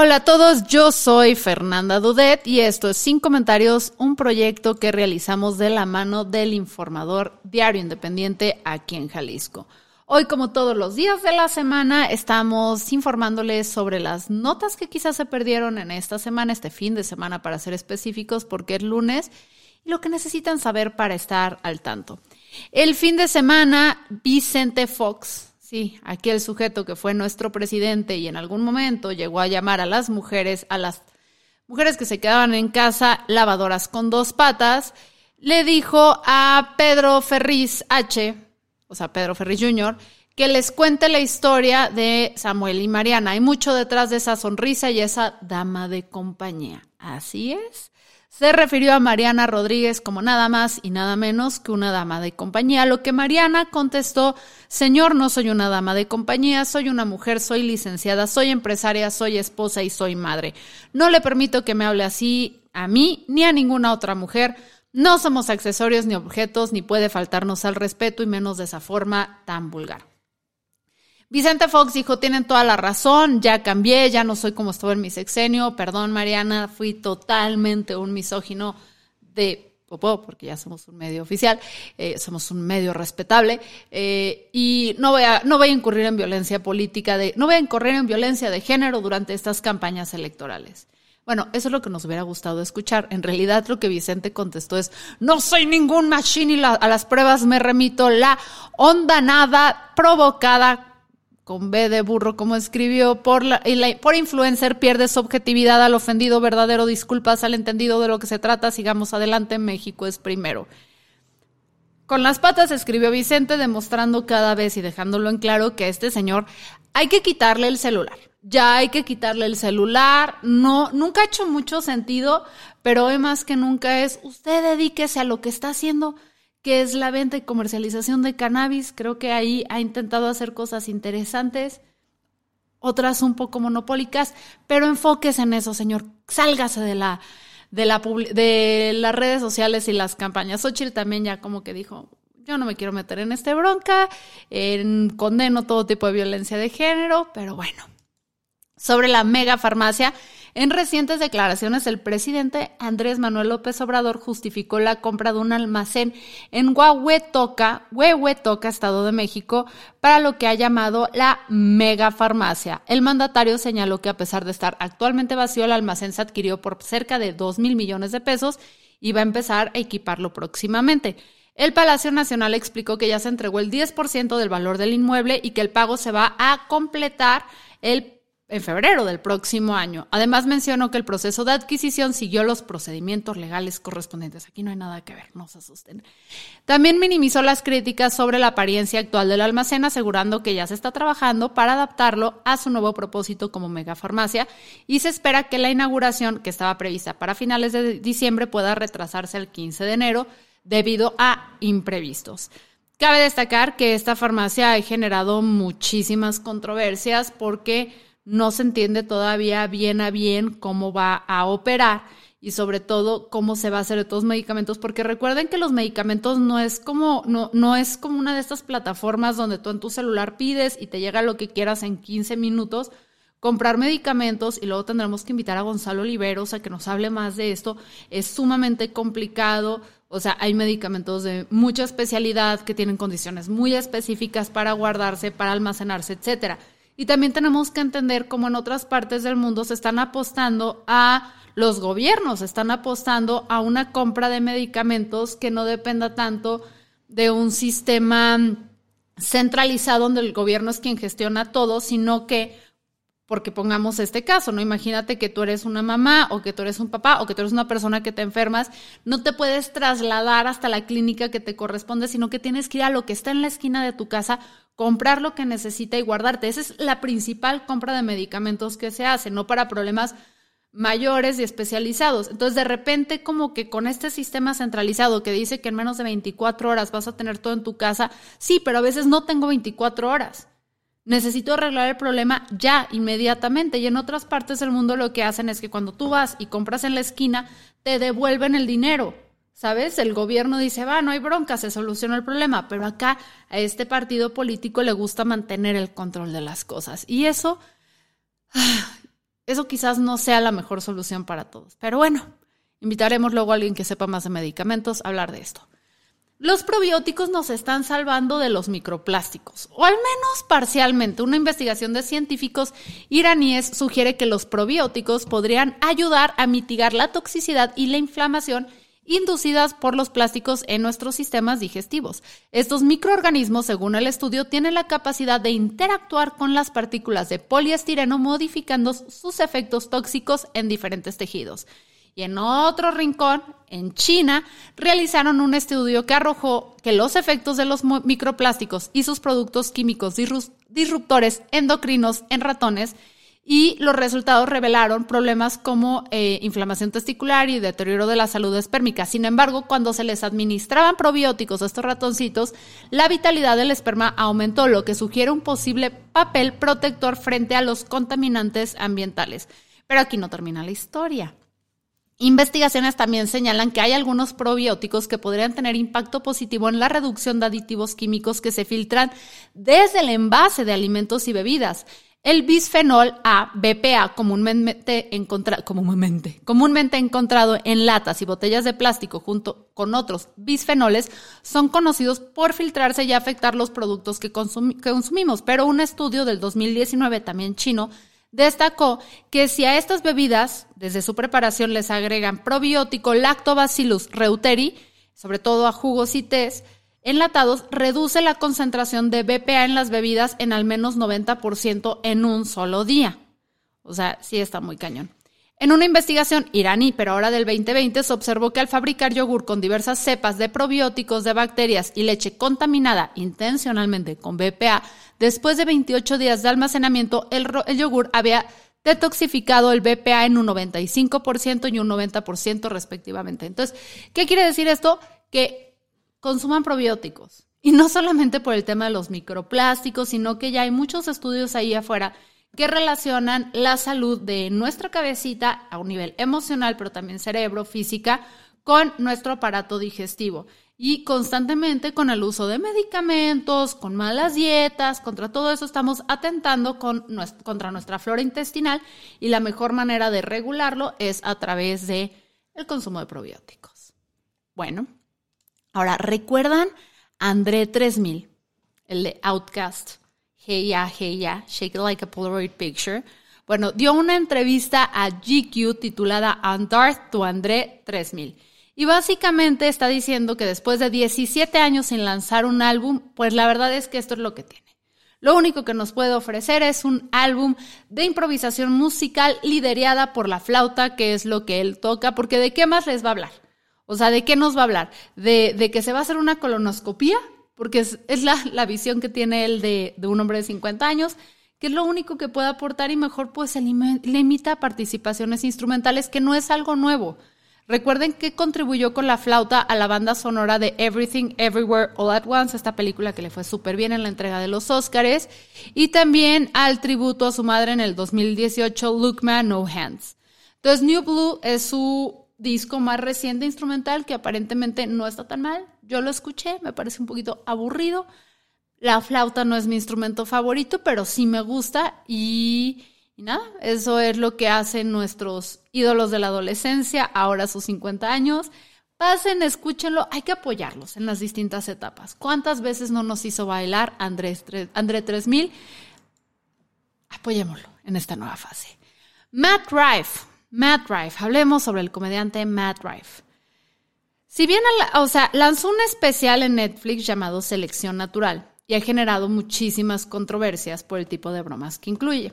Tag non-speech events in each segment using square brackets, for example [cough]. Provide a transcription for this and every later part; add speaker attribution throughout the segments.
Speaker 1: Hola a todos, yo soy Fernanda Dudet y esto es Sin Comentarios, un proyecto que realizamos de la mano del informador Diario Independiente aquí en Jalisco. Hoy, como todos los días de la semana, estamos informándoles sobre las notas que quizás se perdieron en esta semana, este fin de semana para ser específicos, porque es lunes, y lo que necesitan saber para estar al tanto. El fin de semana, Vicente Fox, Sí, aquel sujeto que fue nuestro presidente y en algún momento llegó a llamar a las mujeres, a las mujeres que se quedaban en casa lavadoras con dos patas, le dijo a Pedro Ferriz H., o sea, Pedro Ferriz Jr., que les cuente la historia de Samuel y Mariana. Hay mucho detrás de esa sonrisa y esa dama de compañía. Así es se refirió a Mariana Rodríguez como nada más y nada menos que una dama de compañía, lo que Mariana contestó, Señor, no soy una dama de compañía, soy una mujer, soy licenciada, soy empresaria, soy esposa y soy madre. No le permito que me hable así a mí ni a ninguna otra mujer. No somos accesorios ni objetos, ni puede faltarnos al respeto y menos de esa forma tan vulgar. Vicente Fox dijo, tienen toda la razón, ya cambié, ya no soy como estaba en mi sexenio, perdón Mariana, fui totalmente un misógino de popó, porque ya somos un medio oficial, eh, somos un medio respetable, eh, y no voy, a, no voy a incurrir en violencia política, de, no voy a incurrir en violencia de género durante estas campañas electorales. Bueno, eso es lo que nos hubiera gustado escuchar. En realidad lo que Vicente contestó es, no soy ningún machine y a las pruebas me remito la onda nada provocada con B de burro, como escribió, por, influencer pierde su objetividad al ofendido verdadero, disculpas al entendido de lo que se trata, sigamos adelante, México es primero. Con las patas escribió Vicente, demostrando cada vez y dejándolo en claro que este señor hay que quitarle el celular. Ya hay que quitarle el celular. No, nunca ha hecho mucho sentido, pero hoy más que nunca es usted dedíquese a lo que está haciendo que es la venta y comercialización de cannabis. Creo que ahí ha intentado hacer cosas interesantes, otras un poco monopólicas, pero enfóquese en eso, señor. Sálgase de la de la de las redes sociales y las campañas. Xochitl también ya como que dijo, yo no me quiero meter en este bronca, en, condeno todo tipo de violencia de género, pero bueno. Sobre la mega farmacia, en recientes declaraciones, el presidente Andrés Manuel López Obrador justificó la compra de un almacén en Huehuetoca, Huehuetoca, Estado de México, para lo que ha llamado la megafarmacia. El mandatario señaló que a pesar de estar actualmente vacío, el almacén se adquirió por cerca de 2 mil millones de pesos y va a empezar a equiparlo próximamente. El Palacio Nacional explicó que ya se entregó el 10% del valor del inmueble y que el pago se va a completar el en febrero del próximo año. Además mencionó que el proceso de adquisición siguió los procedimientos legales correspondientes. Aquí no hay nada que ver, no se asusten. También minimizó las críticas sobre la apariencia actual del almacén, asegurando que ya se está trabajando para adaptarlo a su nuevo propósito como megafarmacia y se espera que la inauguración, que estaba prevista para finales de diciembre, pueda retrasarse al 15 de enero debido a imprevistos. Cabe destacar que esta farmacia ha generado muchísimas controversias porque no se entiende todavía bien a bien cómo va a operar y sobre todo cómo se va a hacer de todos los medicamentos, porque recuerden que los medicamentos no es como, no, no es como una de estas plataformas donde tú en tu celular pides y te llega lo que quieras en 15 minutos, comprar medicamentos y luego tendremos que invitar a Gonzalo Oliveros a que nos hable más de esto. Es sumamente complicado, o sea, hay medicamentos de mucha especialidad que tienen condiciones muy específicas para guardarse, para almacenarse, etcétera. Y también tenemos que entender cómo en otras partes del mundo se están apostando a los gobiernos, están apostando a una compra de medicamentos que no dependa tanto de un sistema centralizado donde el gobierno es quien gestiona todo, sino que Porque pongamos este caso, ¿no? Imagínate que tú eres una mamá o que tú eres un papá o que tú eres una persona que te enfermas, no te puedes trasladar hasta la clínica que te corresponde, sino que tienes que ir a lo que está en la esquina de tu casa, comprar lo que necesita y guardarte. Esa es la principal compra de medicamentos que se hace, no para problemas mayores y especializados. Entonces, de repente, como que con este sistema centralizado que dice que en menos de 24 horas vas a tener todo en tu casa, sí, pero a veces no tengo 24 horas. Necesito arreglar el problema ya, inmediatamente. Y en otras partes del mundo lo que hacen es que cuando tú vas y compras en la esquina, te devuelven el dinero. ¿Sabes? El gobierno dice, va, no hay bronca, se soluciona el problema. Pero acá a este partido político le gusta mantener el control de las cosas. Y eso, [sighs] eso quizás no sea la mejor solución para todos. Pero bueno, invitaremos luego a alguien que sepa más de medicamentos a hablar de esto. Los probióticos nos están salvando de los microplásticos, o al menos parcialmente. Una investigación de científicos iraníes sugiere que los probióticos podrían ayudar a mitigar la toxicidad y la inflamación inducidas por los plásticos en nuestros sistemas digestivos. Estos microorganismos, según el estudio, tienen la capacidad de interactuar con las partículas de poliestireno modificando sus efectos tóxicos en diferentes tejidos. Y en otro rincón, en China, realizaron un estudio que arrojó que los efectos de los microplásticos y sus productos químicos disruptores endocrinos en ratones y los resultados revelaron problemas como eh, inflamación testicular y deterioro de la salud espérmica. Sin embargo, cuando se les administraban probióticos a estos ratoncitos, la vitalidad del esperma aumentó, lo que sugiere un posible papel protector frente a los contaminantes ambientales. Pero aquí no termina la historia. Investigaciones también señalan que hay algunos probióticos que podrían tener impacto positivo en la reducción de aditivos químicos que se filtran desde el envase de alimentos y bebidas. El bisfenol A, BPA, comúnmente, comúnmente, comúnmente encontrado en latas y botellas de plástico junto con otros bisfenoles, son conocidos por filtrarse y afectar los productos que consumimos. Pero un estudio del 2019, también chino, destacó que si a estas bebidas, desde su preparación, les agregan probiótico Lactobacillus reuteri, sobre todo a jugos y tés, enlatados, reduce la concentración de BPA en las bebidas en al menos 90% en un solo día. O sea, sí está muy cañón. En una investigación iraní, pero ahora del 2020, se observó que al fabricar yogur con diversas cepas de probióticos de bacterias y leche contaminada intencionalmente con BPA, después de 28 días de almacenamiento, el, yogur había detoxificado el BPA en un 95% y un 90% respectivamente. Entonces, ¿qué quiere decir esto? Que consuman probióticos. Y no solamente por el tema de los microplásticos, sino que ya hay muchos estudios ahí afuera que relacionan la salud de nuestra cabecita a un nivel emocional, pero también cerebro, física, con nuestro aparato digestivo. Y constantemente con el uso de medicamentos, con malas dietas, contra todo eso estamos atentando con, contra nuestra flora intestinal y la mejor manera de regularlo es a través de el consumo de probióticos. Bueno, ahora, ¿recuerdan André 3000, el de Outcast? Hey Ya, Hey Ya, Shake It Like a Polaroid Picture, bueno, dio una entrevista a GQ titulada On Darth to André 3000. Y básicamente está diciendo que después de 17 años sin lanzar un álbum, pues la verdad es que esto es lo que tiene. Lo único que nos puede ofrecer es un álbum de improvisación musical liderada por la flauta, que es lo que él toca, porque ¿de qué más les va a hablar? O sea, ¿de qué nos va a hablar? ¿De, que se va a hacer una colonoscopía? porque es, la, visión que tiene él de, un hombre de 50 años, que es lo único que puede aportar y mejor pues se limita a participaciones instrumentales, que no es algo nuevo. Recuerden que contribuyó con la flauta a la banda sonora de Everything Everywhere All at Once, esta película que le fue súper bien en la entrega de los Oscars, y también al tributo a su madre en el 2018, Look Man No Hands. Entonces, New Blue es su disco más reciente instrumental que aparentemente no está tan mal. Yo lo escuché, me parece un poquito aburrido. La flauta no es mi instrumento favorito, pero sí me gusta y, nada, eso es lo que hacen nuestros ídolos de la adolescencia, ahora sus 50 años. Pasen, escúchenlo, hay que apoyarlos en las distintas etapas. ¿Cuántas veces no nos hizo bailar Andrés, André 3000? Apoyémoslo en esta nueva fase. Matt Rife, Matt Rife, hablemos sobre el comediante Matt Rife. Si bien, o sea, lanzó un especial en Netflix llamado Selección Natural y ha generado muchísimas controversias por el tipo de bromas que incluye.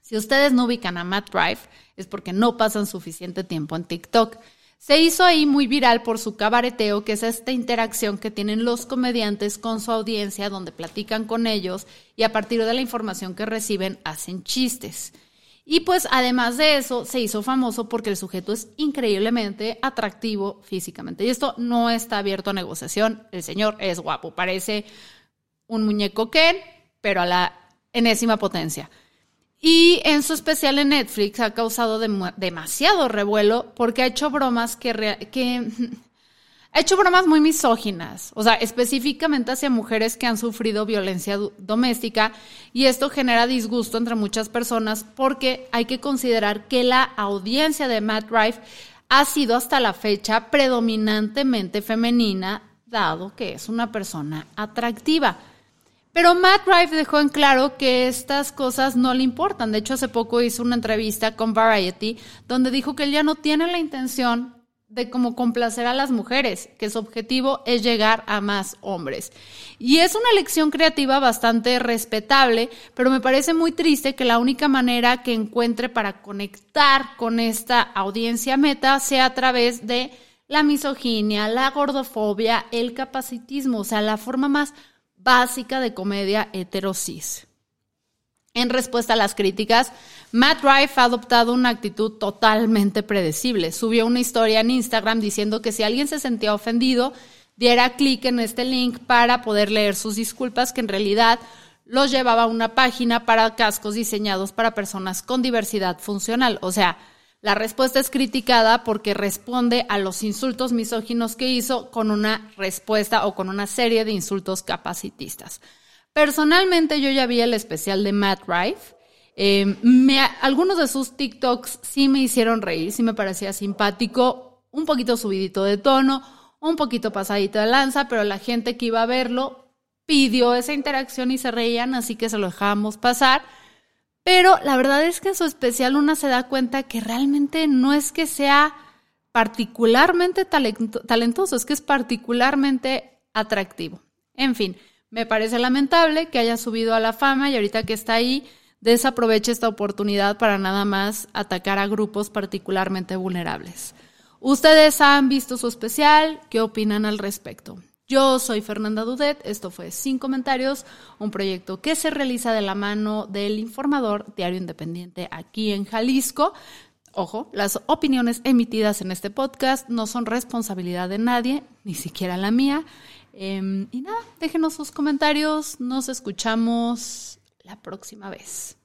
Speaker 1: Si ustedes no ubican a Matt Drive, es porque no pasan suficiente tiempo en TikTok. Se hizo ahí muy viral por su cabareteo, que es esta interacción que tienen los comediantes con su audiencia, donde platican con ellos y a partir de la información que reciben hacen chistes. Y pues además de eso, se hizo famoso porque el sujeto es increíblemente atractivo físicamente. Y esto no está abierto a negociación. El señor es guapo, parece un muñeco Ken, pero a la enésima potencia. Y en su especial en Netflix ha causado demasiado revuelo porque ha hecho bromas que, [laughs] ha hecho bromas muy misóginas, o sea, específicamente hacia mujeres que han sufrido violencia doméstica y esto genera disgusto entre muchas personas porque hay que considerar que la audiencia de Matt Rife ha sido hasta la fecha predominantemente femenina, dado que es una persona atractiva. Pero Matt Rife dejó en claro que estas cosas no le importan. De hecho, hace poco hizo una entrevista con Variety donde dijo que él ya no tiene la intención de cómo complacer a las mujeres, que su objetivo es llegar a más hombres. Y es una elección creativa bastante respetable, pero me parece muy triste que la única manera que encuentre para conectar con esta audiencia meta sea a través de la misoginia, la gordofobia, el capacitismo, o sea, la forma más básica de comedia heterosis. En respuesta a las críticas, Matt Rife ha adoptado una actitud totalmente predecible. Subió una historia en Instagram diciendo que si alguien se sentía ofendido, diera clic en este link para poder leer sus disculpas, que en realidad los llevaba a una página para cascos diseñados para personas con diversidad funcional. O sea, la respuesta es criticada porque responde a los insultos misóginos que hizo con una respuesta o con una serie de insultos capacitistas. Personalmente yo ya vi el especial de Matt Rife. Eh, algunos de sus TikToks sí me hicieron reír, sí me parecía simpático, un poquito subidito de tono, un poquito pasadito de lanza, pero la gente que iba a verlo pidió esa interacción y se reían, así que se lo dejamos pasar. Pero la verdad es que en su especial una se da cuenta que realmente no es que sea particularmente talentoso, es que es particularmente atractivo. En fin, me parece lamentable que haya subido a la fama y ahorita que está ahí, desaproveche esta oportunidad para nada más atacar a grupos particularmente vulnerables. ¿Ustedes han visto su especial? ¿Qué opinan al respecto? Yo soy Fernanda Dudet, esto fue Sin Comentarios, un proyecto que se realiza de la mano del informador Diario Independiente aquí en Jalisco. Ojo, las opiniones emitidas en este podcast no son responsabilidad de nadie, ni siquiera la mía. Em, y nada, déjenos sus comentarios. Nos escuchamos la próxima vez.